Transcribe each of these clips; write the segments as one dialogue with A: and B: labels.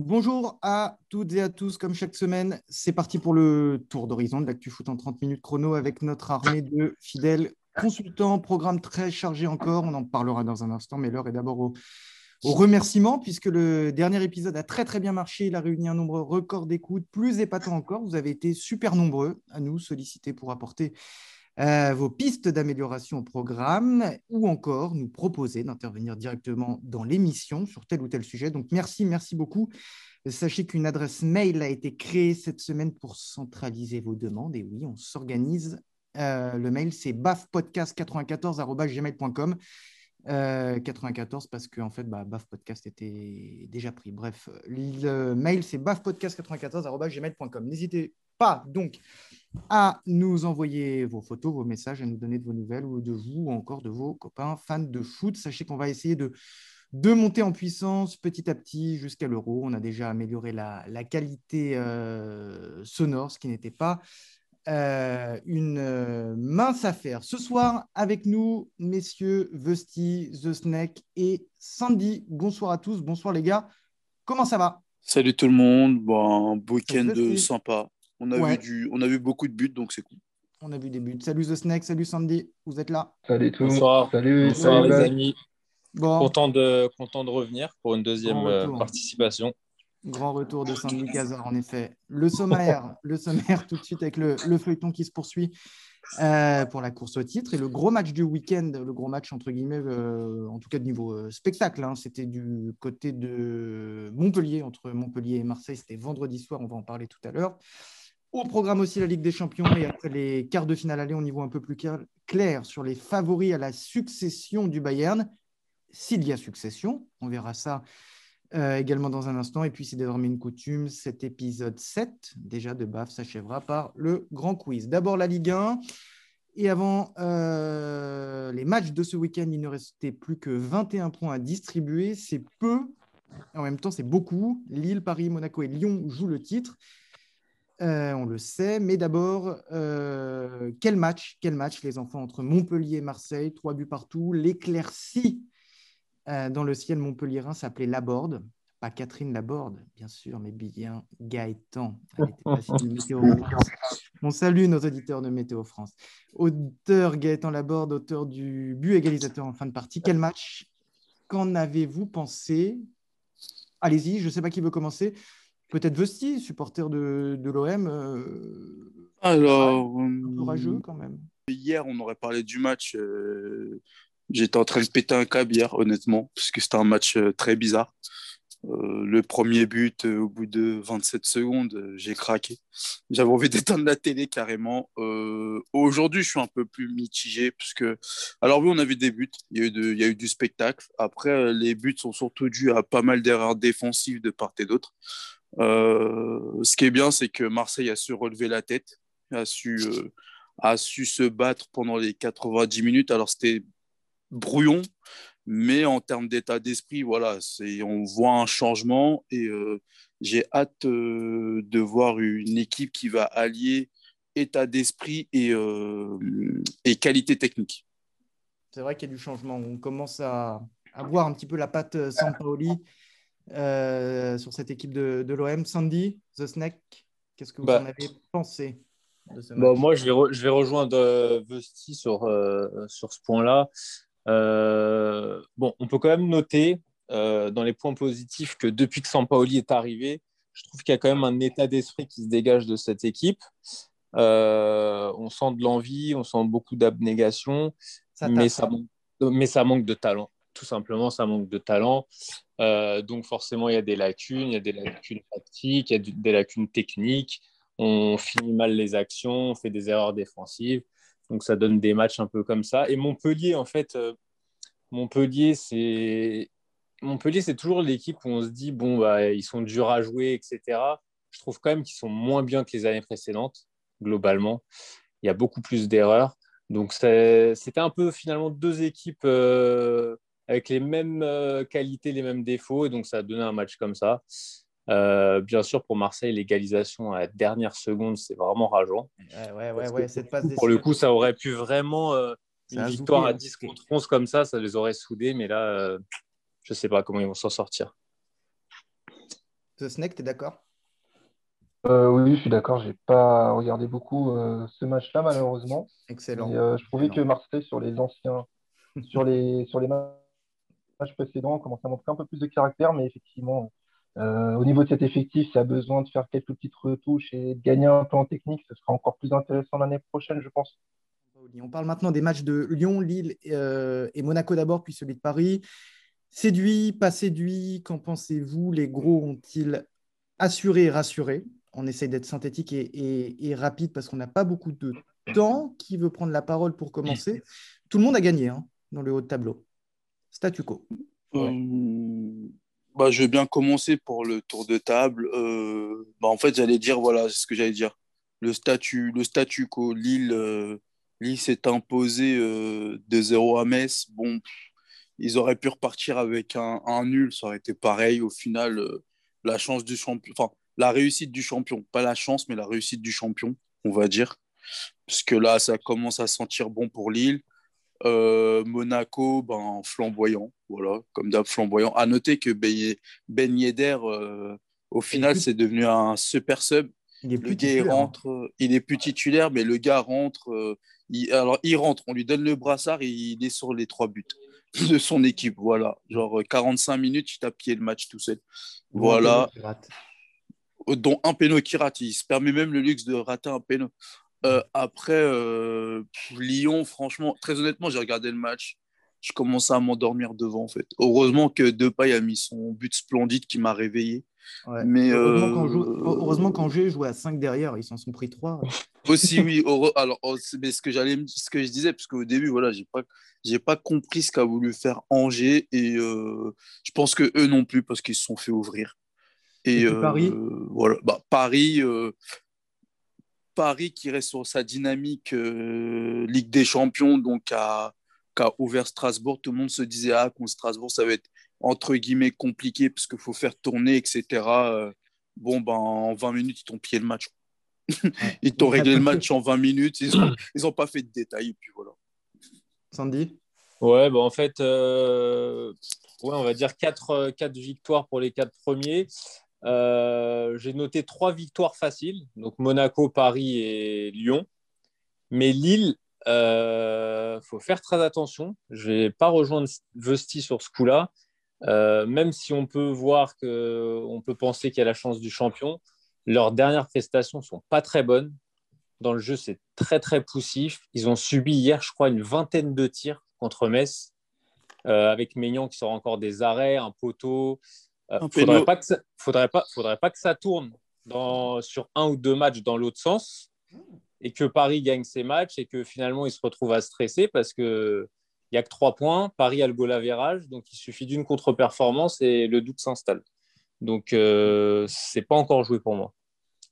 A: Bonjour à toutes et à tous, comme chaque semaine, c'est parti pour le tour d'horizon de l'actu foot en 30 minutes chrono avec notre armée de fidèles consultants. Programme très chargé encore, on en parlera dans un instant, mais l'heure est d'abord au, remerciement puisque le dernier épisode a très très bien marché. Il a réuni un nombre record d'écoutes, plus épatant encore. Vous avez été super nombreux à nous solliciter pour apporter euh, vos pistes d'amélioration au programme ou encore nous proposer d'intervenir directement dans l'émission sur tel ou tel sujet. Donc merci, merci beaucoup. Sachez qu'une adresse mail a été créée cette semaine pour centraliser vos demandes. Et oui, on s'organise. Euh, le mail, c'est bafpodcast94.gmail.com. 94 euh, parce qu'en en fait, bah, Podcast était déjà pris. Bref, le mail, c'est bafpodcast94.gmail.com. N'hésitez pas donc à nous envoyer vos photos, vos messages, à nous donner de vos nouvelles ou de vous ou encore de vos copains fans de foot. Sachez qu'on va essayer de, de monter en puissance petit à petit jusqu'à l'euro. On a déjà amélioré la, qualité euh, sonore, ce qui n'était pas euh, une euh, mince affaire. Ce soir, avec nous, messieurs Vesti, The Snake et Sandy. Bonsoir à tous, bonsoir les gars. Comment ça va?
B: Salut tout le monde, bon, week-end sympa. On a, vu du, on a vu beaucoup de buts, donc c'est cool.
A: On a vu des buts. Salut The Snake, salut Sandy, vous êtes là?
C: Salut tout
D: le monde. Salut, Bonsoir les amis. Content, de, content de revenir pour une deuxième euh, participation.
A: Grand retour de Sandy Cazor, en effet. Le sommaire, le sommaire tout de suite avec le, le feuilleton qui se poursuit euh, pour la course au titre. Et le gros match du week-end, le gros match entre guillemets, euh, en tout cas de niveau spectacle, hein, c'était du côté de Montpellier, entre Montpellier et Marseille. C'était vendredi soir, on va en parler tout à l'heure. Au programme aussi la Ligue des Champions et après les quarts de finale aller, on y voit un peu plus clair sur les favoris à la succession du Bayern. S'il y a succession, on verra ça euh, également dans un instant. Et puis c'est désormais une coutume, cet épisode 7 déjà de BAF s'achèvera par le grand quiz. D'abord la Ligue 1. Et avant euh, les matchs de ce week-end, il ne restait plus que 21 points à distribuer. C'est peu. En même temps, c'est beaucoup. Lille, Paris, Monaco et Lyon jouent le titre. Euh, on le sait, mais d'abord, euh, quel match, quel match les enfants entre Montpellier et Marseille, trois buts partout, l'éclaircie euh, dans le ciel montpelliérain s'appelait Laborde, pas Catherine Laborde, bien sûr, mais bien Gaëtan. On salue nos auditeurs de Météo France. Auteur Gaëtan Laborde, auteur du but égalisateur en fin de partie. Quel match Qu'en avez-vous pensé? Allez-y, je ne sais pas qui veut commencer. Peut-être Vesti, supporter de, de l'OM. Euh,
B: Alors,
A: courageux euh, quand même.
B: Hier, on aurait parlé du match. Euh, j'étais en train de péter un câble hier, honnêtement, parce que c'était un match très bizarre. le premier but, au bout de 27 secondes, j'ai craqué. J'avais envie d'éteindre la télé carrément. Aujourd'hui, je suis un peu plus mitigé, puisque. Alors, oui, on a vu des buts, il y a eu, il y a eu du spectacle. Après, les buts sont surtout dus à pas mal d'erreurs défensives de part et d'autre. Euh, ce qui est bien, c'est que Marseille a su relever la tête, a su, euh, a su se battre pendant les 90 minutes. Alors, c'était brouillon, mais en termes d'état d'esprit, voilà, on voit un changement et euh, j'ai hâte de voir une équipe qui va allier état d'esprit et, et, qualité technique.
A: C'est vrai qu'il y a du changement. On commence à, à voir un petit peu la patte Sampaoli sur cette équipe de, de l'OM. Sandy, The Snake, qu'est-ce que vous bah, en avez pensé
D: de ce bah, Moi, je vais, je vais rejoindre euh, Vesti sur, euh, sur ce point-là. bon, on peut quand même noter dans les points positifs que depuis que Sampaoli est arrivé, je trouve qu'il y a quand même un état d'esprit qui se dégage de cette équipe. on sent de l'envie, on sent beaucoup d'abnégation, mais, ça, mais ça manque de talent. Tout simplement, ça manque de talent. Euh, donc forcément, il y a des lacunes, il y a des lacunes tactiques, il y a des lacunes techniques. On finit mal les actions, on fait des erreurs défensives. Donc ça donne des matchs un peu comme ça. Et Montpellier, en fait, euh, Montpellier, c'est Montpellier, c'est toujours l'équipe où on se dit bon, bah, ils sont durs à jouer, etc. Je trouve quand même qu'ils sont moins bien que les années précédentes, globalement. Il y a beaucoup plus d'erreurs. Donc c'était un peu finalement deux équipes euh, avec les mêmes euh, qualités, les mêmes défauts. Et donc, ça a donné un match comme ça. Euh, bien sûr, pour Marseille, l'égalisation à la dernière seconde, c'est vraiment rageant.
A: Ouais, ouais, ouais, cette passe
D: pour le coup, ça aurait pu vraiment. Euh, une victoire à 10 contre 11 comme ça, ça les aurait soudés. Mais là, je ne sais pas comment ils vont s'en sortir.
A: The Snake, tu es d'accord?
C: Euh, oui, je suis d'accord. J'ai pas regardé beaucoup euh, ce match-là, malheureusement.
A: Excellent.
C: Euh, je trouvais que Marseille, sur les anciens, sur les, sur les matchs précédents, commençait à montrer un peu plus de caractère, mais effectivement, au niveau de cet effectif, ça a besoin de faire quelques petites retouches et de gagner un peu en technique. Ce sera encore plus intéressant l'année prochaine, je pense.
A: On parle maintenant des matchs de Lyon, Lille et Monaco d'abord, puis celui de Paris. Séduit, pas séduit, qu'en pensez-vous? Les gros ont-ils assuré et rassuré? On essaye d'être synthétique et, rapide parce qu'on n'a pas beaucoup de temps. Qui veut prendre la parole pour commencer? Tout le monde a gagné hein, dans le haut de tableau. Statu quo.
B: Euh, bah, je vais bien commencer pour le tour de table. Euh, bah, en fait, j'allais dire, voilà ce que j'allais dire. Le statu, le statu quo, Lille, euh, Lille s'est imposé de 0 à Metz. Bon, ils auraient pu repartir avec un, un, nul, ça aurait été pareil. Au final, la chance du champion, enfin, la réussite du champion. Pas la chance, mais la réussite du champion, on va dire. Parce que là, ça commence à sentir bon pour Lille. Euh, Monaco, ben, flamboyant. Voilà, comme d'hab, flamboyant. À noter que Ben, ben Yedder, euh, au final, c'est devenu un super sub.
A: Il est
B: le gars, hein. rentre, il est plus titulaire, mais le gars rentre. Euh, alors, il rentre, on lui donne le brassard et il est sur les trois buts de son équipe. Voilà, genre 45 minutes, il t'a pillé le match tout seul. Voilà dont un péno qui rate. Il se permet même le luxe de rater un péno. Euh, après, euh, Lyon, franchement, très honnêtement, j'ai regardé le match. Je commençais à m'endormir devant, en fait. Heureusement que Depay a mis son but splendide qui m'a réveillé. Mais
A: heureusement, qu'Angers euh, jouait à 5 derrière, ils s'en sont pris 3.
B: Aussi, oui. Alors, oh, mais ce que, j'allais, ce que je disais, parce qu'au début, voilà, j'ai pas, j'ai pas compris ce qu'a voulu faire Angers et je pense que eux non plus, parce qu'ils se sont fait ouvrir. Et, Paris euh, voilà, bah, Paris, Paris qui reste sur sa dynamique euh, Ligue des Champions, donc a, a, ouvert Strasbourg. Tout le monde se disait ah contre Strasbourg ça va être entre guillemets compliqué parce qu'il faut faire tourner, etc. bon ben en 20 minutes ils t'ont pillé le match. ils t'ont réglé le match en 20 minutes. Ils n'ont ils ont pas fait de détails. Et puis voilà.
A: Sandy?
D: Ouais, bah en fait, ouais, on va dire 4, 4 victoires pour les 4 premiers. Euh, j'ai noté trois victoires faciles, donc Monaco, Paris et Lyon. Mais Lille, il euh, faut faire très attention. Je ne vais pas rejoindre Vesti sur ce coup-là. Euh, même si on peut voir que, on peut penser qu'il y a la chance du champion, leurs dernières prestations sont pas très bonnes. Dans le jeu, c'est très très poussif. Ils ont subi hier, je crois, une vingtaine de tirs contre Metz, avec Maignan qui sort encore des arrêts, un poteau. Il euh, ne faudrait pas, que ça, faudrait, pas, faudrait pas que ça tourne dans, sur un ou deux matchs dans l'autre sens et que Paris gagne ses matchs et que finalement il se retrouve à stresser parce que il n'y a que trois points. Paris a le goal virage, donc il suffit d'une contre-performance et le doute s'installe. Donc, euh, ce n'est pas encore joué pour moi.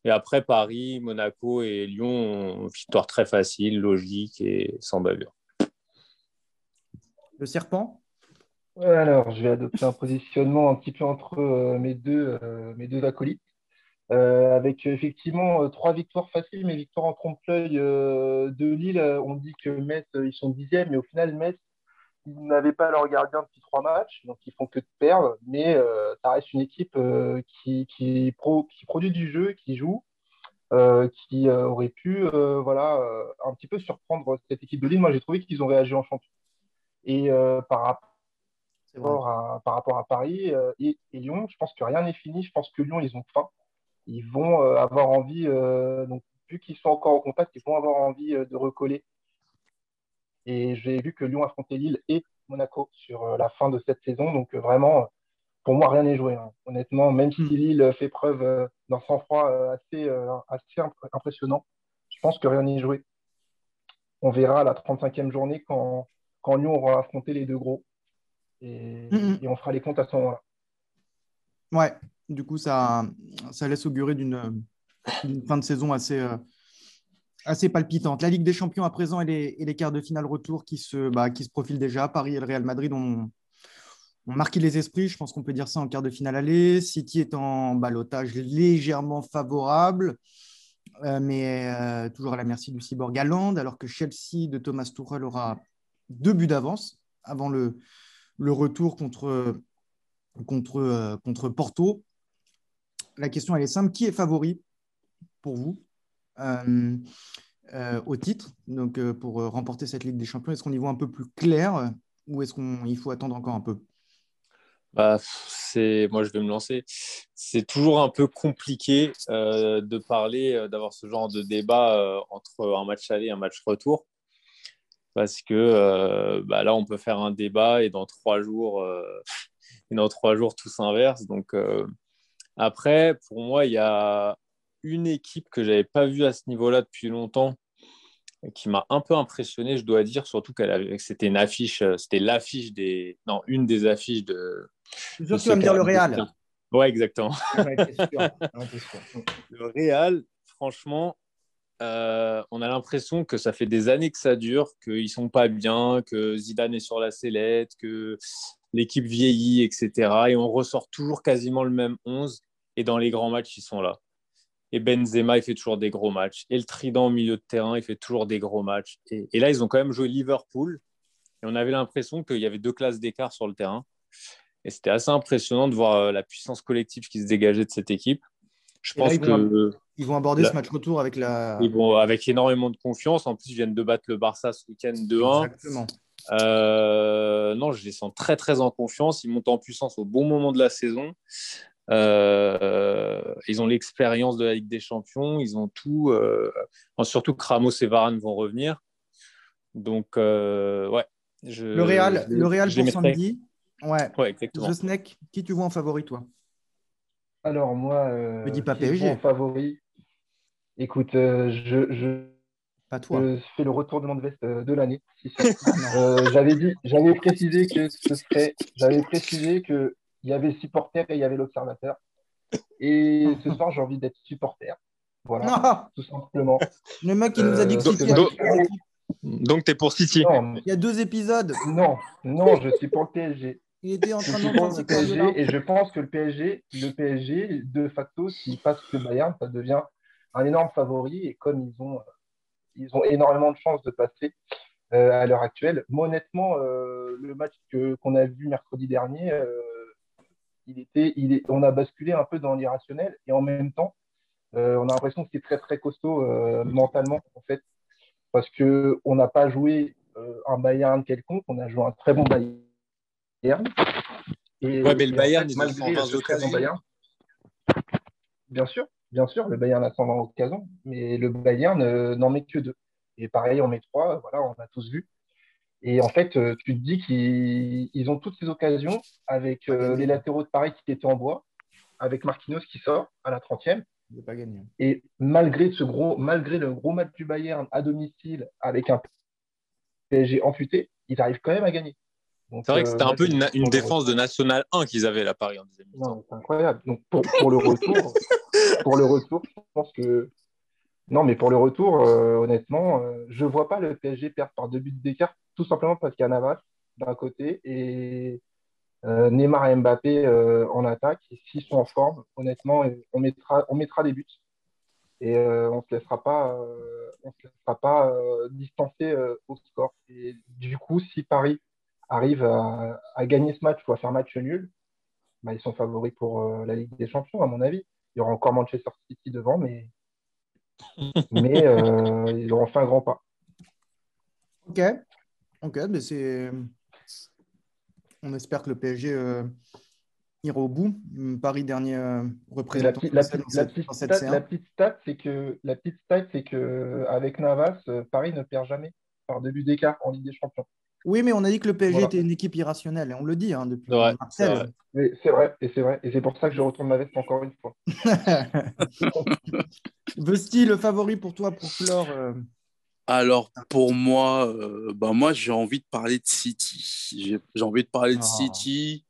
D: Et après, Paris, Monaco et Lyon, victoire très facile, logique et sans bavure.
A: Le serpent?
C: Alors, je vais adopter un positionnement un petit peu entre euh, mes, deux, euh, mes deux acolytes, euh, avec effectivement trois victoires faciles, mais victoires en trompe-l'œil de Lille. On dit que Metz, ils sont dixièmes, mais au final, Metz, ils n'avaient pas leur gardien depuis trois matchs, donc ils font que de perdre, mais ça reste une équipe qui, qui, qui, produit du jeu, qui joue, qui aurait pu voilà, un petit peu surprendre cette équipe de Lille. Moi, j'ai trouvé qu'ils ont réagi en champion. Et par rapport par rapport à Paris euh, et, Lyon. Je pense que rien n'est fini. Je pense que Lyon, ils ont faim. Ils vont euh, avoir envie, euh, donc, vu qu'ils sont encore en contact, ils vont avoir envie de recoller. Et j'ai vu que Lyon affrontait Lille et Monaco sur la fin de cette saison. Donc vraiment, pour moi, rien n'est joué. Hein. Honnêtement, même si hmm. Lille fait preuve d'un sang-froid assez, assez impressionnant, je pense que rien n'est joué. On verra la 35e journée quand, quand Lyon aura affronté les deux gros. Mm, mm. et, on fera les comptes à ce moment-là.
A: Ouais, du coup, ça, ça laisse augurer d'une fin de saison assez, euh, assez palpitante. La Ligue des Champions à présent et les, et les quarts de finale retour qui se, bah, qui se profilent déjà. Paris et le Real Madrid ont, ont marqué les esprits. Je pense qu'on peut dire ça en quart de finale aller. City est en balotage légèrement favorable. Euh, mais euh, toujours à la merci du cyborg Galland, alors que Chelsea de Thomas Tuchel aura deux buts d'avance avant le, le retour contre, contre, contre Porto. la question, elle est simple. Qui est favori pour vous euh, euh, au titre, donc pour remporter cette Ligue des Champions? Est-ce qu'on y voit un peu plus clair ou est-ce qu'il faut attendre encore un peu?
D: Bah, moi je vais me lancer. C'est toujours un peu compliqué de parler, d'avoir ce genre de débat entre un match aller et un match retour parce que euh, bah, là, on peut faire un débat et dans trois jours, euh, et dans trois jours tout s'inverse. Donc, euh, après, pour moi, il y a une équipe que je n'avais pas vue à ce niveau-là depuis longtemps qui m'a un peu impressionné, je dois dire, surtout qu'elle c'était une affiche, c'était l'affiche des, non, une des affiches de.
A: Je suis sûr que tu vas me dire le Real.
D: Ouais, exactement. le Real, franchement, euh, on a l'impression que ça fait des années que ça dure, qu'ils sont pas bien, que Zidane est sur la sellette, que l'équipe vieillit, etc. Et on ressort toujours quasiment le même 11. Et dans les grands matchs, ils sont là. Et Benzema, il fait toujours des gros matchs. Et le Trident au milieu de terrain, il fait toujours des gros matchs. Et, là, ils ont quand même joué Liverpool. Et on avait l'impression qu'il y avait deux classes d'écart sur le terrain. Et c'était assez impressionnant de voir euh, la puissance collective qui se dégageait de cette équipe. Je pense que.
A: Ils vont aborder ce match retour avec la.
D: Ils vont avec énormément de confiance. En plus, ils viennent de battre le Barça ce week-end 2-1. Exactement. Euh, non, je les sens très très en confiance. Ils montent en puissance au bon moment de la saison. Euh, ils ont l'expérience de la Ligue des Champions. Ils ont tout. Euh, surtout que Ramos et Varane vont revenir. Donc, ouais.
A: Je, le Real, le Real pour samedi. Ouais. ouais, exactement. The Snake, qui tu vois en favori, toi?
C: Alors, moi.
A: Me dis pas PSG.
C: En favori. Écoute, euh, je, je, fais le retournement de veste euh, de l'année. Euh, j'avais dit, j'avais précisé que ce serait, j'avais précisé que il y avait supporter et il y avait l'observateur. Et ce soir, j'ai envie d'être supporter. Voilà, tout simplement.
A: Le mec qui nous a dit que City.
D: Donc, tu es pour City.
A: il y a deux épisodes.
C: Non, non, je suis pour le PSG.
A: Il était en train de PSG
C: et je pense que le PSG, le PSG, de facto, s'il passe le Bayern, ça devient un énorme favori et comme ils ont, ils ont énormément de chances de passer euh, à l'heure actuelle. Moi, honnêtement, euh, le match qu'on a vu mercredi dernier, euh, il était, il est, on a basculé un peu dans l'irrationnel et en même temps, on a l'impression que c'est très très costaud mentalement en fait, parce que on n'a pas joué un Bayern quelconque, on a joué un très bon Bayern.
D: Et, ouais, mais le Bayern, ils ont 20 occasions.
C: Bayern, bien sûr, Bien sûr, le Bayern a 120 occasions, mais le Bayern euh, n'en met que deux. Et pareil, on met trois, voilà, on a tous vu. Et en fait, euh, tu te dis qu'ils ont toutes ces occasions avec euh, les latéraux de Paris qui étaient en bois, avec Marquinhos qui sort à la 30e.
A: Pas gagné.
C: Et malgré, ce gros, malgré le gros match du Bayern à domicile avec un PSG amputé, ils arrivent quand même à gagner.
D: C'est vrai que c'était un peu une, défense de National 1 qu'ils avaient là, Paris en deuxième
C: mi C'est incroyable. Donc pour, pour le retour, pour le retour, je pense que. Non, mais pour le retour, euh, honnêtement, euh, je ne vois pas le PSG perdre par deux buts d'écart, tout simplement parce qu'il y a Navas d'un côté et euh, Neymar et Mbappé en attaque. Et s'ils sont en forme, honnêtement, on mettra, on mettra des buts. Et on ne se laissera pas, on se laissera pas distancer au score. Et du coup, si Paris arrive à, à, gagner ce match ou à faire match nul, bah, ils sont favoris pour la Ligue des Champions, à mon avis. Il y aura encore Manchester City devant, mais, mais euh, ils auront fait un grand pas.
A: Ok, ok, mais c'est. On espère que le PSG euh, ira au bout. Paris dernier euh, représentant
C: la, la, petite stat, c'est que la petite stat, c'est que avec Navas, Paris ne perd jamais par début d'écart en Ligue des Champions.
A: Oui, mais on a dit que le PSG était une équipe irrationnelle, et on le dit hein, depuis
C: c'est vrai. C'est vrai, et c'est vrai. Et c'est pour ça que je retourne ma veste encore une fois.
A: Vesti, le favori pour toi pour Flore euh
B: Alors, pour moi, euh, bah, moi j'ai envie de parler de City. J'ai envie de parler de ah. City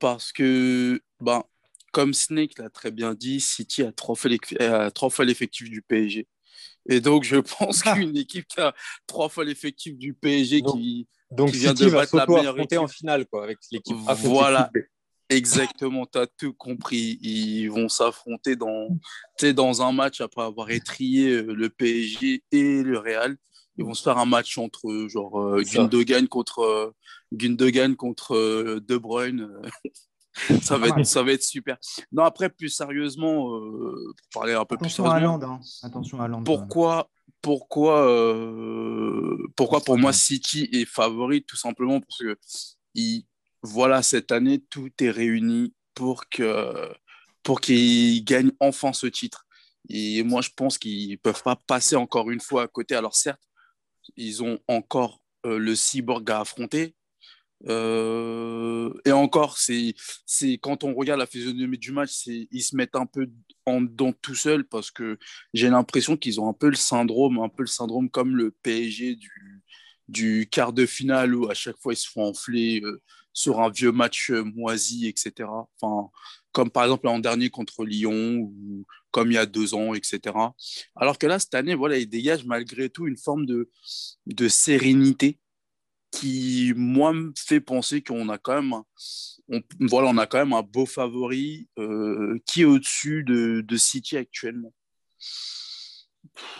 B: parce que, bah, comme Snake l'a très bien dit, City a trois fois l'effectif du PSG. Et donc, je pense qu'une équipe qui a trois fois l'effectif du PSG qui
D: donc,
B: qui
D: vient de battre la meilleure équipe. en finale, quoi, avec l'équipe.
B: Voilà, exactement, tu as tout compris. Ils vont s'affronter dans, dans un match après avoir étrié euh, le PSG et le Real. Ils vont se faire un match entre genre euh, Gundogan contre, euh, Gundogan contre De Bruyne. ça, va être, ça va être super. Non, après, plus sérieusement, euh, pour parler un peu
A: Attention
B: plus
A: à
B: sérieusement,
A: Land. Hein. Attention à Land.
B: pourquoi, pourquoi, euh, pourquoi pour moi City est favori Tout simplement parce que il, voilà, cette année, tout est réuni pour que pour qu'ils gagnent enfin ce titre. Et moi, je pense qu'ils ne peuvent pas passer encore une fois à côté. Alors certes, ils ont encore euh, le cyborg à affronter. Euh, et encore, c'est quand on regarde la physionomie du match, ils se mettent un peu en dedans tout seuls parce que j'ai l'impression qu'ils ont un peu le syndrome, un peu le syndrome comme le PSG du, quart de finale où à chaque fois ils se font enfler euh, sur un vieux match moisi, etc. Enfin, comme par exemple l'an dernier contre Lyon ou comme il y a deux ans, etc. Alors que là, cette année, voilà, il dégage malgré tout une forme de, de sérénité qui, moi, me fait penser qu'on a quand même, un, on, voilà, on a quand même un beau favori euh, qui est au-dessus de, de City actuellement.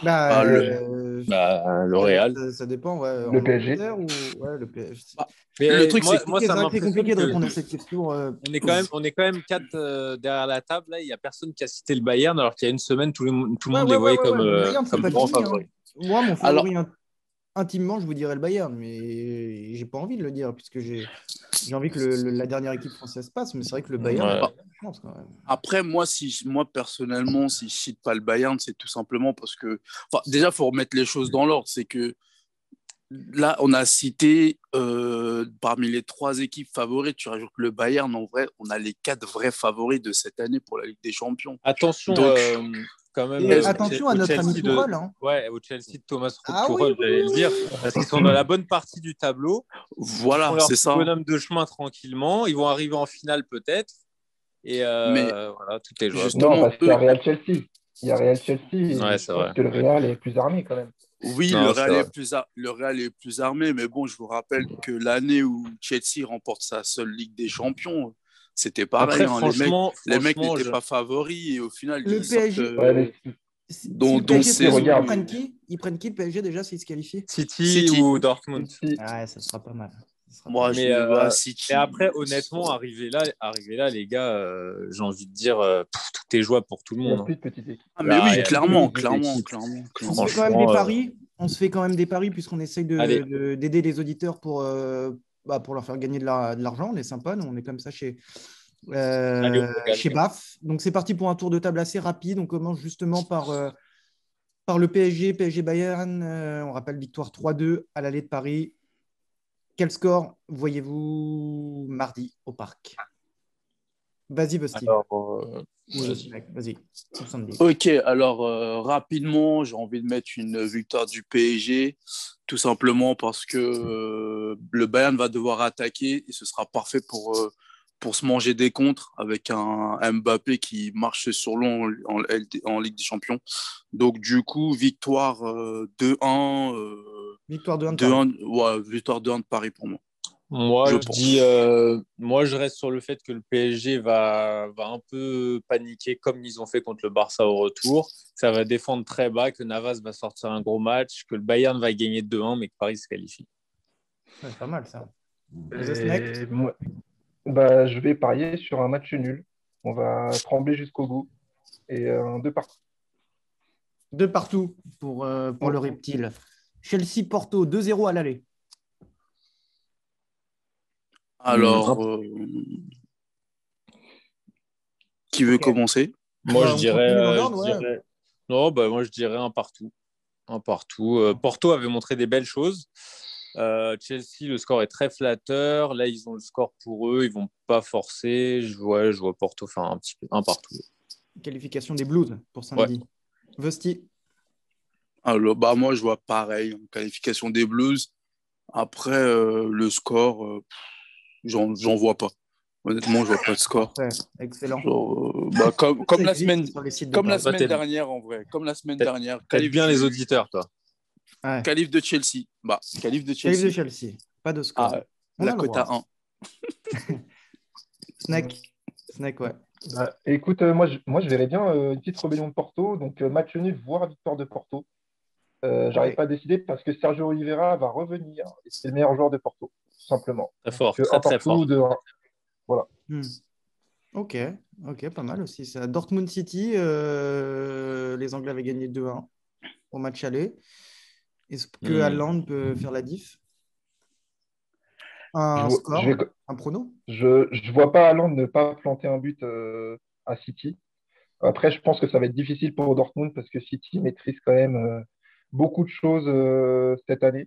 A: Bah,
B: Ah, le-
A: euh,
D: Bah, le Real.
A: Ça, ça dépend. Ouais,
C: Le
A: en
C: PSG.
A: Ou... Ouais, le PSG.
B: Bah,
D: Mais
B: Le truc, c'est
D: moi,
A: C'est
D: ça
A: compliqué de répondre à cette question. euh,
D: On est quand même, on est quand même quatre euh, derrière la table. Là, il n'y a personne qui a cité le Bayern, alors qu'il y a une semaine, tout le, monde- tout le
A: Ouais,
D: monde
A: ouais,
D: les voyait
A: ouais,
D: comme, euh, comme
A: pas
D: grands
A: fini, hein.
D: favoris.
A: Moi, mon
B: Alors-
A: favori in- intimement, je vous dirais le Bayern, mais j'ai pas envie de le dire puisque j'ai envie que le- le- la dernière équipe française passe. Mais c'est vrai que le Bayern,
D: Ouais.
A: a pas de chance quand même.
B: Après, moi, si, moi personnellement, si je cite pas le Bayern, c'est tout simplement parce que. Enfin, déjà, il faut remettre les choses dans l'ordre. C'est que là, on a cité euh, parmi les trois équipes favorites, tu rajoutes le Bayern. En vrai, on a les quatre vrais favoris de cette année pour la Ligue des Champions.
D: Attention,
B: Donc-
D: euh, quand même.
A: Et
D: euh,
A: attention à notre ami
D: de-
A: Tourelle. Hein.
D: Ouais, au Chelsea de Thomas
A: Ah
D: Tuchel,
A: oui,
D: j'allais
A: oui,
D: le dire,
A: oui.
D: parce qu'ils sont dans la bonne partie du tableau.
B: Voilà, c'est ça.
D: bonhomme de chemin tranquillement. Ils vont arriver en finale peut-être. Et euh,
B: Mais-
D: voilà, tout est.
B: Justement,
C: Non, parce qu'il y a Real Chelsea. Il y a Real Chelsea.
D: Ouais, c'est vrai.
C: que le Real est plus armé quand même.
B: Oui,
D: Non,
B: le, Real est plus ar- le Real est plus armé, mais bon, je vous rappelle que l'année où Chelsea remporte sa seule Ligue des Champions, c'était pareil.
D: Après,
B: hein, les mecs,
D: franchement,
B: les mecs
D: franchement,
B: n'étaient
D: je-
B: pas favoris et au final,
A: Le
B: ils sortent,
A: PSG.
B: euh,
C: Ouais, mais
A: Si-
B: Dont-
A: si le
B: dont
A: PSG
B: c'est-
A: se qualifie,
C: regarde.
A: Ils prennent qui? Ils prennent qui le PSG déjà s'ils se qualifient?
D: City,
B: City.
D: ou Dortmund.
A: Ouais, ça sera pas mal. Ça sera
B: Moi,
A: pas
B: je
D: Mais, euh,
B: vois City.
D: Et après, honnêtement, arriver là, arriver là, les gars, euh, j'ai envie de dire, euh, pff, tout est jouable pour tout le monde.
C: de équipes.
B: Ah, mais
D: Bah,
B: oui, clairement, clairement, clairement,
A: On se fait quand même des paris. On se fait quand même des paris puisqu'on essaye de-
D: Allez.
A: de- d'aider les auditeurs pour, euh, bah, pour leur faire gagner de la- de l'argent. On est sympa, nous, on est comme ça chez, euh,
D: Allez,
A: chez BAF. Donc c'est parti pour un tour de table assez rapide. On commence justement par, euh, par le PSG, PSG Bayern. Euh, on rappelle victoire 3-2 à l'aller de Paris. Quel score voyez-vous mardi au parc? Vas-y, Busty.
D: Alors, euh,
A: Ou,
D: vas-y.
A: mec, Vas-y. 70.
B: Ok, alors euh, rapidement, j'ai envie de mettre une victoire du PSG, tout simplement parce que euh, le Bayern va devoir attaquer et ce sera parfait pour, euh, pour se manger des contres avec un Mbappé qui marche sur l'eau en, en Ligue des Champions. Donc du coup, victoire euh, 2-1, euh,
A: Victoire de 1 de Paris.
B: 2-1, ouais, victoire 2-1 de Paris pour moi.
D: Moi,
B: Je
D: dis, euh, moi, je reste sur le fait que le PSG va, va un peu paniquer comme ils ont fait contre le Barça au retour. Ça va défendre très bas, que Navas va sortir un gros match, que le Bayern va gagner 2-1, mais que Paris se qualifie.
A: Ouais, pas mal ça.
C: Et moi, bah, je vais parier sur un match nul. On va trembler jusqu'au bout. Et un deux partout.
A: De partout pour, euh, pour le reptile. Chelsea-Porto, 2-0 à l'aller.
B: Alors, euh, qui veut commencer?
D: Moi,
A: Ouais,
D: je dirais, euh,
A: ouais.
D: dirais- Non, bah, moi, je dirais un partout. Un partout. Euh, Porto avait montré des belles choses. Euh, Chelsea, le score est très flatteur. Là, ils ont le score pour eux. Ils vont pas forcer. Je vois, je vois Porto faire un petit peu un partout.
A: Qualification des Blues pour samedi. Vosti,
B: Alors, bah, moi, je vois pareil, en qualification des Blues. Après, euh, le score, euh, pff, j'en j'en vois pas. Honnêtement, je vois pas de score.
A: ouais, excellent.
B: Genre, euh, bah, comme, comme la semaine, comme la.
D: Bah,
B: semaine
D: t'aimes-
B: dernière, en vrai. Comme la semaine dernière. Qualif,
D: bien les auditeurs, toi.
A: Ouais.
B: qualif de Chelsea. Bah, qualif de Chelsea.
A: de Chelsea, pas de score.
B: Ah, la cote à
A: droit.
B: 1.
A: Snack, Snack, ouais.
C: Bah, écoute, euh, moi, je, moi, je verrais bien euh, une petite rébellion de Porto. Donc, euh, match nul, voire victoire de Porto. Euh, J'arrive
A: Ouais.
C: pas à décider parce que Sergio Oliveira va revenir. C'est le meilleur joueur de Porto, simplement.
D: Très fort,
C: Que
D: très
C: un
D: très
C: partout
D: fort.
C: de un.
A: Hmm. Ok, ok, pas mal aussi. Ça. Dortmund City, euh, les Anglais avaient gagné 2-1 au match aller. Est-ce que
D: Hmm.
A: Haaland peut faire la diff? Un
C: Je
A: score, un prono?
C: Je ne vois pas Haaland ne pas planter un but euh, à City. Après, je pense que ça va être difficile pour Dortmund parce que City maîtrise quand même euh, beaucoup de choses euh, cette année.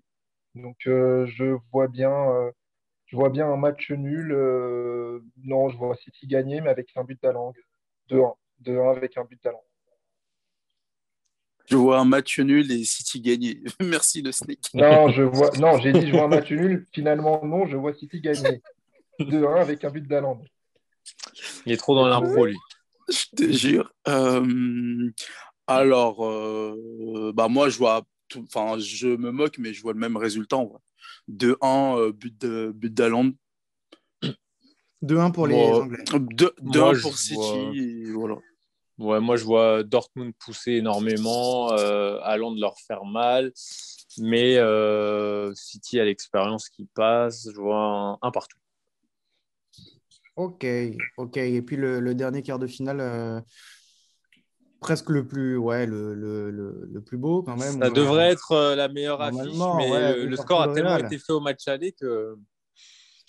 C: Donc, euh, je vois bien, euh, je vois bien un match nul. euh, non, je vois City gagner, mais avec un but d'Haaland. 2-1. 2-1 avec un but d'Haaland.
B: Je vois un match nul et City gagner. Merci le Snake.
C: Non, je vois, non, j'ai dit je vois un match nul. Finalement, non, je vois City gagner. 2-1 avec un but d'Haaland.
D: Il est trop dans l'impro, lui.
B: Je te jure. Euh, alors, euh, bah moi, je vois, tout- enfin, je me moque, mais je vois le même résultat. en vrai. 2-1, euh, but de but d'Haaland.
A: 2-1 pour les
B: Bon,
A: Anglais.
B: 2
D: Moi,
B: 1
D: je
B: pour City.
D: vois-
B: et voilà.
D: Ouais, moi, je vois Dortmund pousser énormément, euh, Haaland leur faire mal, mais euh, City a l'expérience qui passe. Je vois un, un partout.
A: Ok, ok. Et puis le, le dernier quart de finale, euh, presque le plus, ouais, le, le, le, le plus beau quand même.
D: Ça
A: Ouais.
D: devrait être euh, la meilleure affiche, mais
A: ouais,
D: le, score a tellement été fait au match aller que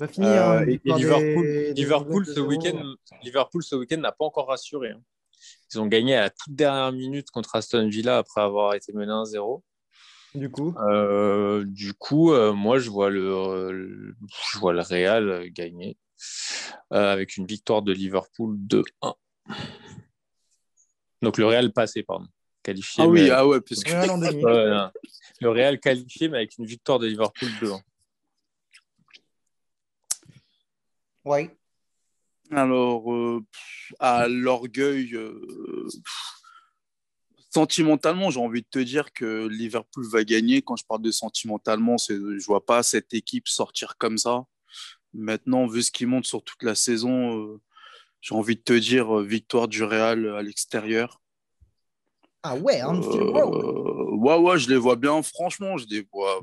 A: Ça finit.
D: Euh,
A: hein,
D: et- et
A: victoire
D: Liverpool,
A: des-
D: Liverpool ce
A: 2-0.
D: week-end, Liverpool ce week-end n'a pas encore rassuré. hein. Ils ont gagné à la toute dernière minute contre Aston Villa après avoir été mené 1-0.
A: Du coup,
D: Euh, du coup, euh, moi, je vois le, euh, je vois le Real gagner euh, avec une victoire de Liverpool 2-1. Donc le Real passé, pardon, qualifié.
B: Ah oui,
D: mais-
B: ah ouais, parce que
A: Real en demi.
D: Ouais, non. le Real qualifié, mais avec une victoire de Liverpool 2-1.
A: Ouais.
B: Alors, euh, à l'orgueil, euh, sentimentalement, j'ai envie de te dire que Liverpool va gagner. Quand je parle de sentimentalement, c'est, je vois pas cette équipe sortir comme ça. Maintenant, vu ce qu'ils montrent sur toute la saison, euh, j'ai envie de te dire euh, victoire du Real à l'extérieur.
A: Ah ouais, Anfield Road.
B: Euh, ouais, ouais, je les vois bien. Franchement, je les vois.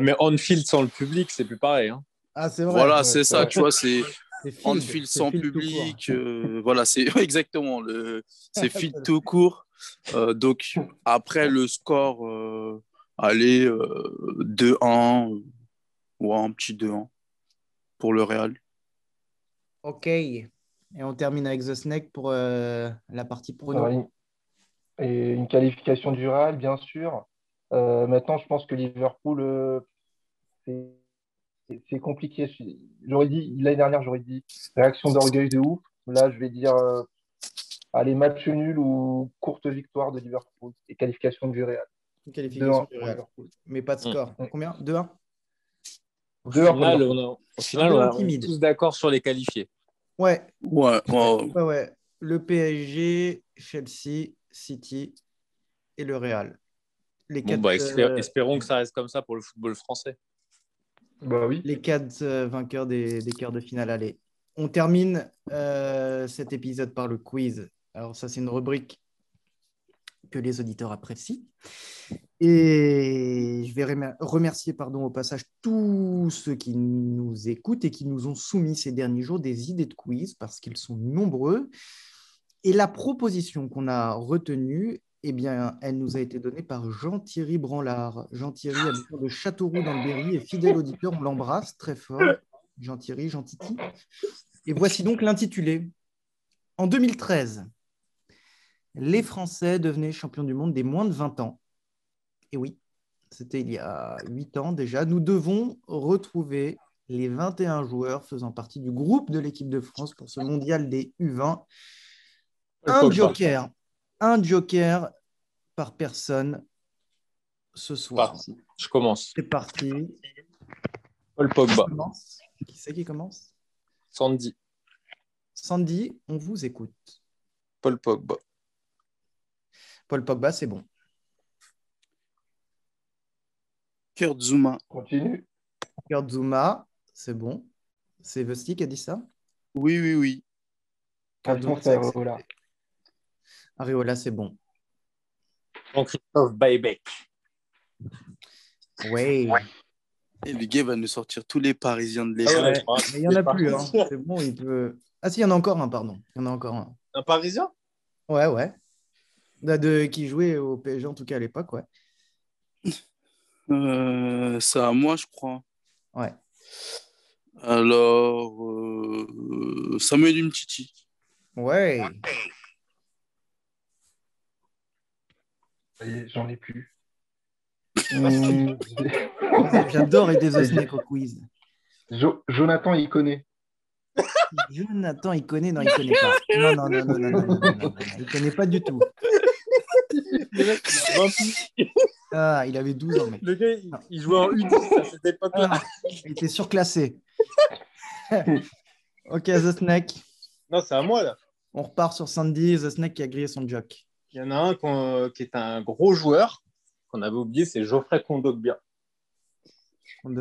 D: Mais Anfield sans le public, c'est plus pareil. hein.
A: Ah, c'est vrai.
B: Voilà,
A: ouais,
B: c'est ça.
A: vrai.
B: Tu vois, c'est
A: C'est field,
B: Anfield sans public. euh, voilà, c'est exactement. Le, c'est field tout court. Euh, donc, après le score, euh, allez, euh, 2-1 euh, ou un petit 2-1 pour le Real.
A: Ok. Et on termine avec The Snake pour euh, la partie prono.
C: Et une qualification du Real, bien sûr. Euh, maintenant, je pense que Liverpool, euh, c'est- compliqué. J'aurais dit, l'année dernière, j'aurais dit réaction d'orgueil de ouf. Là, je vais dire, euh, allez, match nul ou courte victoire de Liverpool et qualification du Real.
A: Une qualification
C: 2-1
A: du Real. Mais pas de score.
C: Mm.
A: Combien? 2-1
D: Au
C: 2-1 pour
D: final, on, a- au final, on est
A: timide.
D: tous d'accord sur les qualifiés.
A: Ouais,
B: Ouais, ouais.
A: ouais, ouais. Le PSG, Chelsea, City et le Real. Les
D: Bon,
A: quatre,
D: bah, espé-
A: euh,
D: espérons que ça reste comme ça pour le football français.
C: Bah oui.
A: les quatre euh, vainqueurs des, des quarts de finale. Allez, on termine euh, cet épisode par le quiz. Alors ça, c'est une rubrique que les auditeurs apprécient. Et je vais remer- remercier pardon, au passage tous ceux qui nous écoutent et qui nous ont soumis ces derniers jours des idées de quiz parce qu'ils sont nombreux. Et la proposition qu'on a retenue, eh bien, elle nous a été donnée par Jean-Thierry Branlard. Jean-Thierry, habitant de Châteauroux dans le Berry et fidèle auditeur, on l'embrasse très fort. Jean-Thierry, Jean-Titi. Et voici donc l'intitulé. En 2013, les Français devenaient champions du monde des moins de 20 ans. Et oui, c'était il y a 8 ans déjà. Nous devons retrouver les 21 joueurs faisant partie du groupe de l'équipe de France pour ce mondial des U20. Un joker, un joker par personne ce soir.
D: Parti. Je commence.
A: C'est parti.
D: Paul Pogba.
A: Qui c'est qui commence?
D: Sandy.
A: Sandy, on vous écoute.
D: Paul Pogba.
A: Paul Pogba, c'est bon.
B: Kurt Zuma.
C: Continue.
A: Kurt Zuma, c'est bon. C'est Vesti qui a dit ça?
B: Oui, oui, oui.
C: Réponse
A: c'est.
C: Areola.
A: Areola, c'est bon.
D: Jean-Christophe Baybeck.
A: Oui.
B: Et le gars va nous sortir tous les Parisiens de
D: Ah
B: l'époque.
D: Ouais,
A: mais il n'y en a
D: C'est
A: plus. hein. C'est bon, il peut. Ah si, il y en a encore un, pardon. Il y en a encore un.
D: Un Parisien?
A: Ouais, ouais. De, qui jouait au PSG, en tout cas à l'époque, ouais.
B: Euh, c'est à moi, je crois.
A: Ouais.
B: Alors, euh, Samuel Umtiti.
A: Ouais.
C: Ça y est, J'en ai plus. Hum,
A: J'adore aider The Snake au quiz.
C: Jo- Jonathan, il connaît.
A: Jonathan, il connaît, non, il connaît pas. Non, non, non, non, non, non, non, non, non, il connaît pas du tout. Ah, il avait 12 ans, mec.
D: Le gars, il, il jouait en U10 à cette époque-là.
A: Ah, il était surclassé. ok, The Snake.
D: Non, c'est à moi, là.
A: On repart sur Sandy, The Snake qui a grillé son jock.
D: Il y en a un qui est un gros joueur qu'on avait oublié, c'est Geoffrey Kondogbia.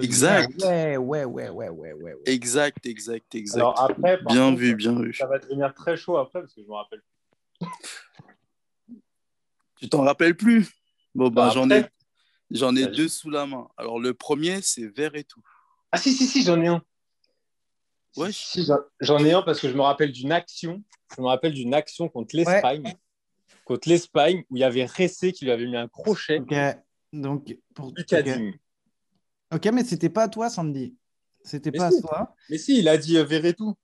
B: Exact.
A: Ouais, ouais, ouais, ouais, ouais, ouais. ouais.
B: Exact, exact, exact.
D: Alors après,
B: bien
D: contre,
B: vu, bien vu.
D: Ça va devenir très chaud après parce que je me rappelle.
B: Tu t'en rappelles plus? Bon, bah,
D: Bah,
B: j'en ai, j'en ai
D: Vas-y.
B: deux sous la main. Alors, le premier, c'est vert et tout.
D: Ah si, si, si, j'en ai un.
B: Ouais.
D: Si, j'en- j'en ai un parce que je me rappelle d'une action. Je me rappelle d'une action contre l'Espagne. Contre l'Espagne où il y avait Ressé qui lui avait mis un crochet.
A: Ok, donc. Pour...
D: Lucas
A: ok. Mais c'était pas à toi, Sandy. C'était pas
D: si.
A: à toi.
D: Mais si, il a dit euh, Verretou.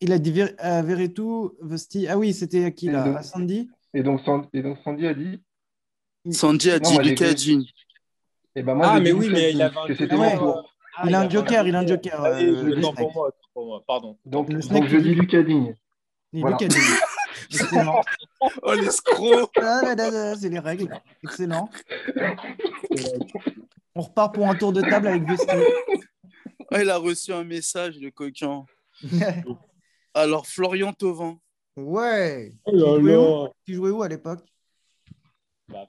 A: Il a dit Ver- euh, Verretou, Vesti. Ah oui, c'était à qui là? À Sandy?
C: Et donc, San- et donc Sandy a dit
B: Sandy a
C: Non,
B: dit Lucas
C: dit- eh ben, moi,
D: Ah, mais oui, mais il avait un
C: c'était
A: Ah ouais.
C: mon tour.
D: Ah,
A: Il a un joker, il a un joker,
D: Ah oui,
A: euh,
D: pour
A: Snake.
D: moi, temps pour moi, pardon.
C: Donc,
A: Le
C: donc
A: Snake
C: je dis Lucas Digne.
A: Lucas Digne. Excellent.
B: Oh, l'escroc
A: Ah, C'est les règles. Excellent. On repart pour un tour de table avec Vesti.
B: Ah, Il a reçu un message, le coquin. Alors, Florian Thauvin.
A: Ouais.
D: Oh
A: Qui
D: là
A: jouait où
D: là.
A: À l'époque?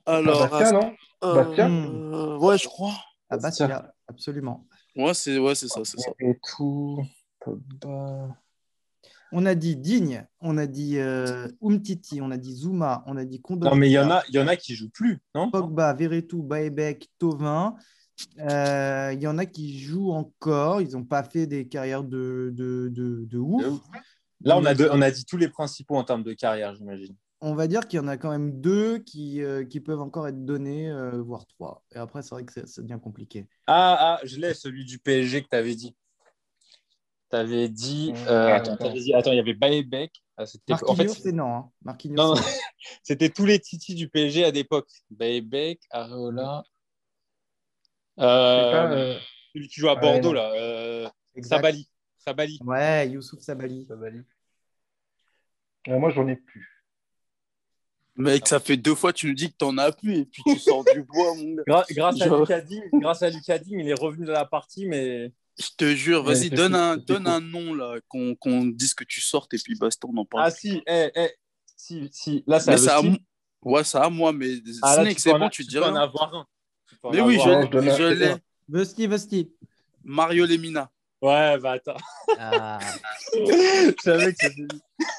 B: Alors,
C: Bastien, non?
B: Euh,
C: Bastien
B: euh, Ouais, je crois.
A: À Bastia, absolument.
B: Ouais, c'est ouais, c'est ça, c'est ça.
D: Et tout. Pogba.
A: On a dit Digne, on a dit euh, Umtiti, on a dit Zuma, on a dit Kondo.
D: Non, mais il y en a, il y en a qui jouent plus, non?
A: Pogba, Verretou, Baebek, Tovin. Euh, Il y en a qui jouent encore. Ils n'ont pas fait des carrières de, de, de, de ouf.
D: Là, on a, deux- on a dit tous les principaux en termes de carrière, j'imagine.
A: On va dire qu'il y en a quand même deux qui, euh, qui peuvent encore être donnés, euh, voire trois. Et après, c'est vrai que c'est- ça devient compliqué.
D: Ah, ah, je l'ai, celui du PSG que tu avais dit. Tu avais dit. euh,
C: Ah,
D: attends, dit- attends, il y avait Baebek. Ah, en fait,
A: c'est non. hein. Marquinhos,
D: non, non,
A: c'est-
D: c'était tous les titis du PSG à l'époque. Baebek, Areola. Euh,
C: pas, euh,
D: Celui qui joue à Bordeaux, là. euh. Sabali. Sabali.
A: Ouais, Youssouf Sabali.
C: Sabali. Euh, moi, j'en ai plus.
B: Mec, ça fait deux fois que tu nous dis que t'en as plus et puis tu sors du bois, mon gars.
D: Gra- grâce, à grâce Digne, il est revenu de la partie, mais.
B: Je te jure, vas-y, donne, un, donne un nom là, qu'on qu'on dise que tu sortes et puis basta, on en parle.
D: Ah, si, eh, eh, si, si. Là, ça
B: a. Ouais, ça a moi, mais
D: Ah,
B: Snake,
D: tu
B: c'est bon, tu
D: tu
B: dis
D: peux en avoir un. Tu
B: Mais oui,
C: je
B: l'ai.
A: Vesti, Vesti.
B: Mario Lemina.
D: Ouais, bah attends.
A: Ah,
D: Je savais que c'était.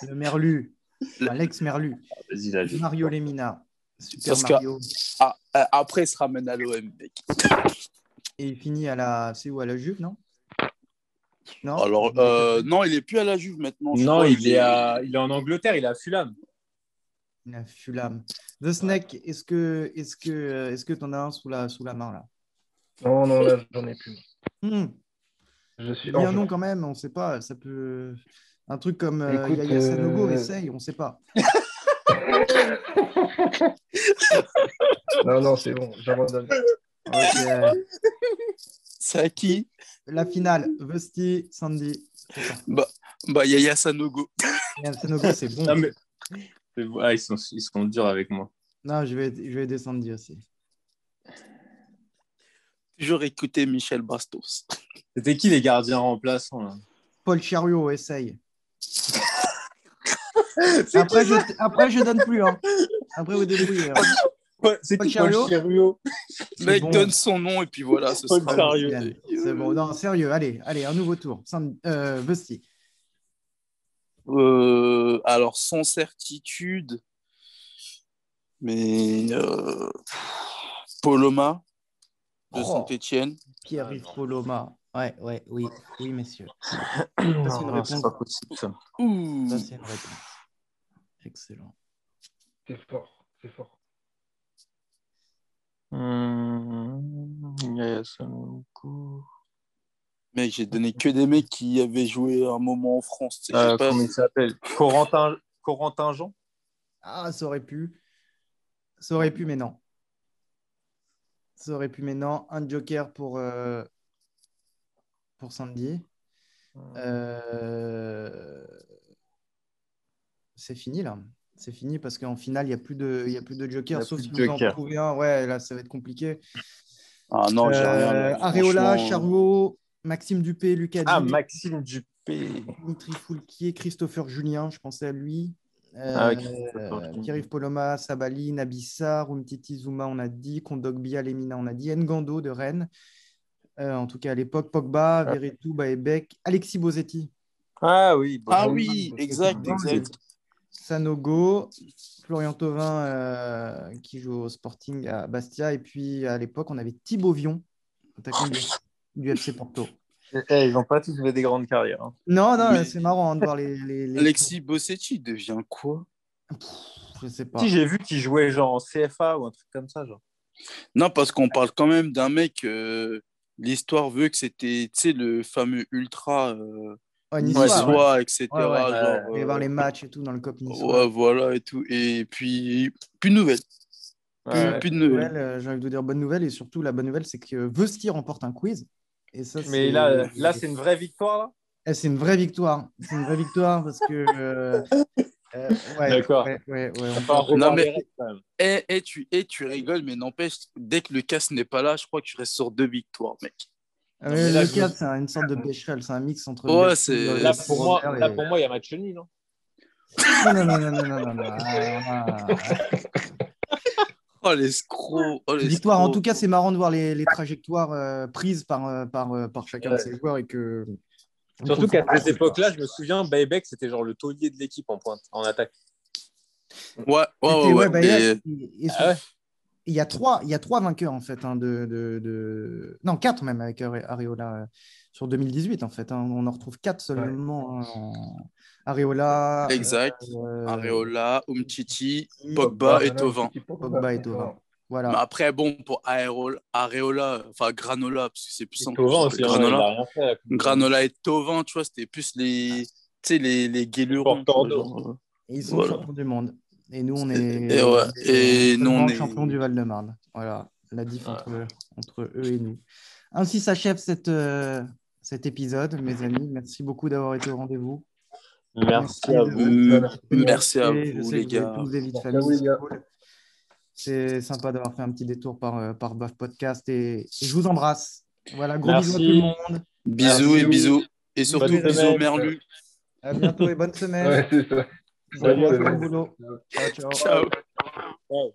A: le Merlu. Alex Merlu.
D: Vas-y, la vie.
A: Mario Lemina. Super
B: Parce que-
A: Mario.
B: Ah, euh, après, il se ramène à l'OM, mec.
A: Et il finit à la. C'est où à la Juve, non? Non?
B: Alors, euh, non, il est plus à la Juve maintenant. je
D: Non,
B: crois,
D: il est, à- il est en Angleterre, il est à Fulham.
A: Il a Fulham. The Snake, est-ce que est-ce que euh, est-ce que t'en as un sous la sous la main là?
C: Non, non, là, j'en ai plus.
A: Hmm.
C: Je suis
A: Dis un nom quand même, on sait pas. Ça peut un truc comme euh,
C: Écoute,
A: Yaya Sanogo,
C: euh,
A: essaye, on sait pas.
C: Non, non, c'est bon, j'abandonne.
A: Ok, euh,
B: C'est à qui?
A: La finale, Vesti, Sandy. ça.
B: Bah, Yaya Sanogo.
A: Yaya Sanogo, c'est bon.
D: Non, mais... Ah, ils, sont, ils sont durs avec moi.
A: Non, je vais je vais descendre aussi.
B: Toujours écouter Michel Bastos.
D: C'était qui les gardiens remplaçants là?
A: Paul Chariot, essaye. Après je, après, je donne plus. Hein. Après, vous débrouillez. hein.
D: C'est
A: Paul Chariot
B: Mec,
A: bon.
B: donne son nom et puis voilà, ce
D: Paul. Chariot.
A: C'est bon. Non, sérieux. Allez, allez, un nouveau tour. Sandy, euh, Vesti.
B: Euh, alors, sans certitude, mais euh, Poloma de
A: Oh.
B: Saint-Etienne.
A: Pierre-Yves Poloma. Ouais, ouais, oui, oui, messieurs. C'est une réponse.
D: c'est pas possible ça.
A: C'est une réponse. Excellent.
C: C'est fort, c'est fort.
D: Yaya Sanogo.
B: Mec, j'ai donné que des mecs qui avaient joué un moment en France. tu sais,
D: Euh,
B: pas-
D: comment il s'appelle? Corentin, Corentin Jean?
A: Ah, ça aurait pu. Ça aurait pu, mais non. Ça aurait pu, mais non. Un joker pour, euh, pour Sandy. Euh, C'est fini là. C'est fini parce qu'en finale, il n'y a plus de, il y a plus de joker. Sauf si vous en trouvez un. Ouais, là, ça va être compliqué.
B: Ah non, j'ai rien.
A: Euh, Areola. Charlot, Maxime Dupé, Lucas
D: Ah, Maxime Dupé.
A: Dimitri Foulquier, Christopher Julien, je pensais à lui.
D: Ah,
A: Euh. Pierre-Yves Poloma, Sabali, Nabissa, Rumtiti Zuma, on a dit. Kondogbia, Lemina, on a dit. Ngando de Rennes. Euh, en tout cas, à l'époque, Pogba, Veretout, Baebek, Alexis Bozetti,
D: Ah oui. bon.
B: Ah oui, exact,
A: Ah,
B: exact.
A: Sanogo, Florian Thauvin euh, qui joue au Sporting à Bastia. Et puis à l'époque, on avait Thibaut Vion, attaquant du, du FC Porto.
D: Eh, ils n'ont pas tous fait des grandes carrières. hein.
A: Non, non,
B: Mais-
A: c'est marrant hein, de voir les. les- les-
B: Alexis Bossetti devient quoi?
A: Pff, Je sais pas.
D: Si j'ai vu qu'il jouait genre en CFA ou un truc comme ça, genre.
B: Non, parce qu'on parle quand même d'un mec. euh, L'histoire veut que c'était, tu sais, le fameux ultra euh,
A: Ouais, niçois, ouais.
B: etc.
A: Ouais, ouais.
B: genre,
A: Il va y avoir
B: euh,
A: les matchs et tout dans le COP niçois.
B: Ouais, voilà et tout. Et puis, plus de nouvelles. Plus,
D: Ouais.
B: plus de
A: Bonne
B: nouvelles.
A: nouvelle, euh, J'ai envie de vous dire bonne nouvelle. Et surtout, la bonne nouvelle, c'est que Vesti remporte un quiz. Et ça,
D: Mais là, là c'est une vraie victoire. Là
A: Eh, c'est une vraie victoire. C'est une vraie victoire parce que. euh, euh, ouais,
D: D'accord.
A: Ouais, ouais,
B: Non, mais-. Et, et tu, et tu rigoles, mais n'empêche, dès que le casse n'est pas là, je crois que tu restes sur deux victoires, mec.
A: Ah,
D: Non,
A: mais
D: là,
A: le
D: je-
A: cadre, c'est un- une sorte de Becherel, c'est un mix entre.
B: Ouais, c'est-
A: euh,
D: Là, pour moi,
A: Robert
D: là,
A: et-
D: pour moi, il y a match nul. hein.
A: Non, non, non, non, non, non, non. Ah, ah,
B: Oh, l'escroc. Oh.
A: Victoire, en tout cas, c'est marrant de voir les, les trajectoires euh, prises par, euh, par, euh, par chacun de ces joueurs et que.
D: Surtout qu'à cette époque-là, je me souviens, Baybeck, c'était genre le taulier de l'équipe en pointe, en attaque.
B: Ouais, ouais,
A: C'était-
B: ouais. ouais,
A: bah,
B: mais-
A: et- et-
D: Ah ouais.
A: Il y a trois, il y a trois vainqueurs en fait hein, de, de, de- non quatre même avec Are- Areola euh, sur 2018 en fait. hein. On en retrouve quatre seulement. hein, Areola,
B: Exact.
A: euh,
B: Areola, Umtiti, Pogba et Tovin.
A: Pogba et.
B: Mais
A: Voilà.
B: après, bon, pour Areola, Areola, enfin Granola, parce que c'est plus simple.
D: Tovin aussi,
B: Granola.
D: fait.
B: Granola et Tovin, tu vois, c'était plus les, tu sais, les, les guélurons. euh,
A: Et ils sont
B: Voilà.
A: champions du monde. Et nous, on est,
B: Et ouais, et nous, on est-
A: champions du Val-de-Marne. Voilà la diff
D: Ouais.
A: entre, entre eux et nous. Ainsi s'achève cette, euh, cet épisode, mes amis. Merci beaucoup d'avoir été au rendez-vous.
D: Merci à vous.
B: Merci à vous, les
A: que vous êtes
B: gars.
A: tous des vies de
C: Merci à
A: famille,
C: vous, les
A: c'est
C: gars.
A: cool. C'est sympa d'avoir fait un petit détour par, euh, par Baf Podcast et, et je vous embrasse. Voilà, gros bisous à tout le monde.
B: Bisous
D: Merci.
B: et bisous. Et surtout,
D: Bonne
B: bisous
D: semaine.
B: Merlu.
A: À bientôt et bonne semaine.
C: Ouais, c'est ça. Semaine.
A: boulot. Ciao, ciao.
B: Ciao.
D: Ouais.